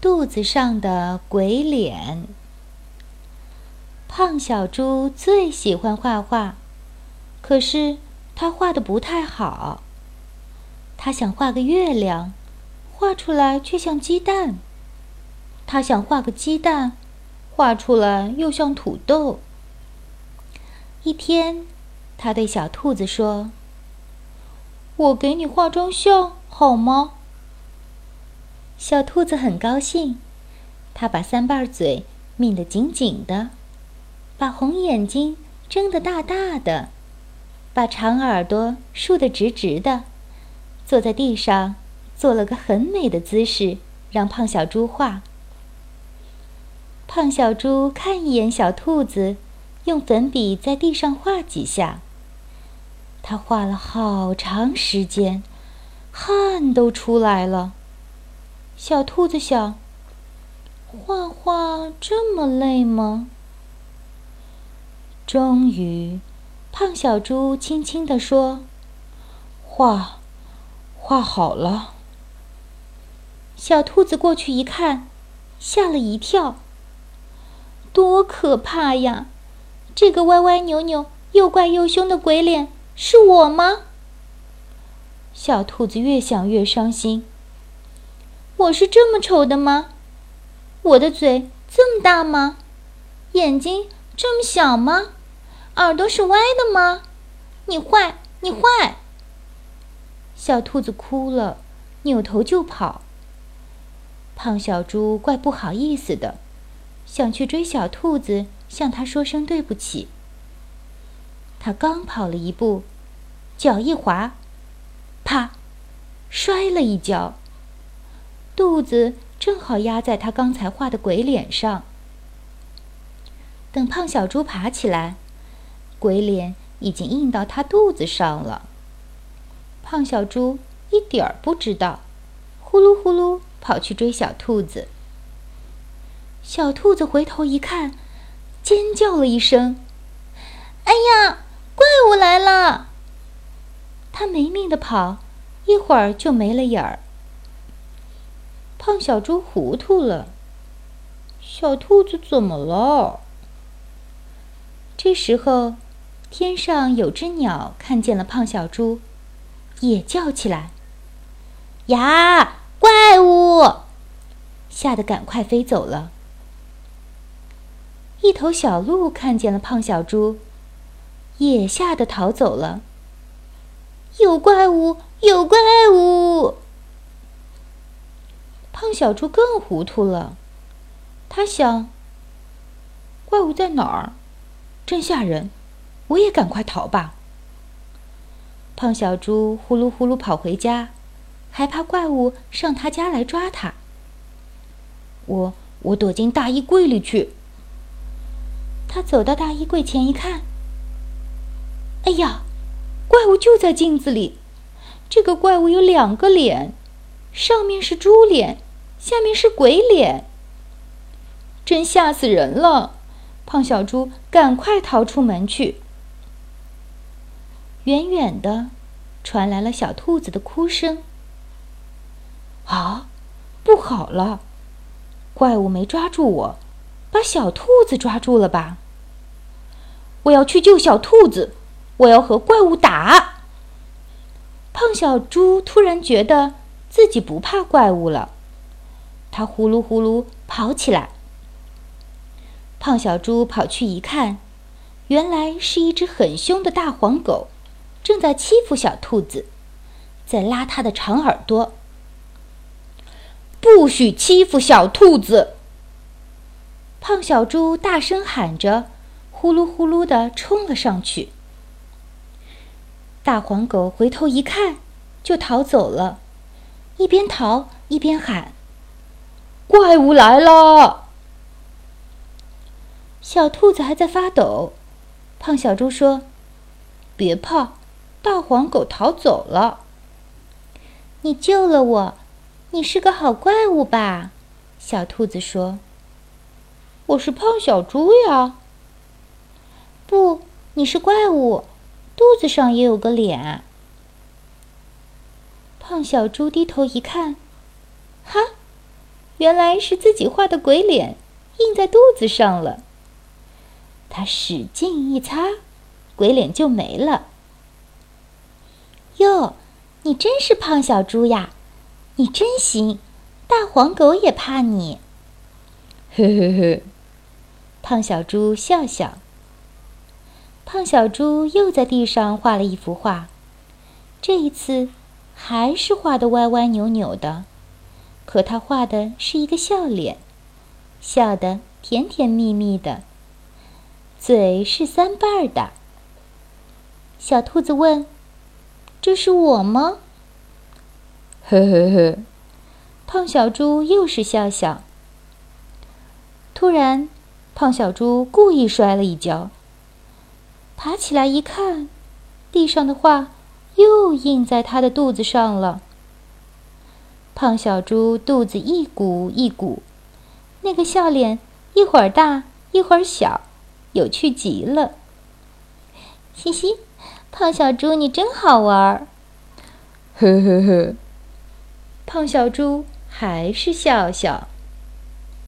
肚子上的鬼脸。胖小猪最喜欢画画，可是他画的不太好。他想画个月亮，画出来却像鸡蛋；他想画个鸡蛋，画出来又像土豆。一天，他对小兔子说：“我给你画张像好吗？”小兔子很高兴，它把三瓣嘴抿得紧紧的，把红眼睛睁得大大的，把长耳朵竖得直直的，坐在地上做了个很美的姿势，让胖小猪画。胖小猪看一眼小兔子，用粉笔在地上画几下。他画了好长时间，汗都出来了。小兔子想：画画这么累吗？终于，胖小猪轻轻地说：“画，画好了。”小兔子过去一看，吓了一跳。多可怕呀！这个歪歪扭扭、又怪又凶的鬼脸是我吗？小兔子越想越伤心。我是这么丑的吗？我的嘴这么大吗？眼睛这么小吗？耳朵是歪的吗？你坏，你坏！小兔子哭了，扭头就跑。胖小猪怪不好意思的，想去追小兔子，向它说声对不起。他刚跑了一步，脚一滑，啪，摔了一跤。肚子正好压在他刚才画的鬼脸上。等胖小猪爬起来，鬼脸已经印到他肚子上了。胖小猪一点儿不知道，呼噜呼噜跑去追小兔子。小兔子回头一看，尖叫了一声：“哎呀，怪物来了！”他没命的跑，一会儿就没了影儿。胖小猪糊涂了，小兔子怎么了？这时候，天上有只鸟看见了胖小猪，也叫起来：“呀，怪物！”吓得赶快飞走了。一头小鹿看见了胖小猪，也吓得逃走了。有怪物！有怪物！胖小猪更糊涂了，他想：怪物在哪儿？真吓人！我也赶快逃吧。胖小猪呼噜呼噜跑回家，还怕怪物上他家来抓他。我我躲进大衣柜里去。他走到大衣柜前一看，哎呀，怪物就在镜子里。这个怪物有两个脸，上面是猪脸。下面是鬼脸，真吓死人了！胖小猪赶快逃出门去。远远的，传来了小兔子的哭声。啊，不好了！怪物没抓住我，把小兔子抓住了吧？我要去救小兔子，我要和怪物打。胖小猪突然觉得自己不怕怪物了。它呼噜呼噜跑起来。胖小猪跑去一看，原来是一只很凶的大黄狗，正在欺负小兔子，在拉它的长耳朵。不许欺负小兔子！胖小猪大声喊着，呼噜呼噜的冲了上去。大黄狗回头一看，就逃走了，一边逃一边喊。怪物来了！小兔子还在发抖。胖小猪说：“别怕，大黄狗逃走了。”你救了我，你是个好怪物吧？小兔子说：“我是胖小猪呀。”不，你是怪物，肚子上也有个脸。胖小猪低头一看，哈！原来是自己画的鬼脸印在肚子上了。他使劲一擦，鬼脸就没了。哟，你真是胖小猪呀！你真行，大黄狗也怕你。呵呵呵，胖小猪笑笑。胖小猪又在地上画了一幅画，这一次还是画的歪歪扭扭的，可他画的是一个笑脸，笑得甜甜蜜蜜的，嘴是三瓣的。小兔子问：“这是我吗？”呵呵呵，胖小猪又是笑笑。突然，胖小猪故意摔了一跤。爬起来一看，地上的画又印在他的肚子上了。胖小猪肚子一鼓一鼓，那个笑脸一会儿大一会儿小，有趣极了。嘻嘻，胖小猪你真好玩儿。呵呵呵，胖小猪还是笑笑。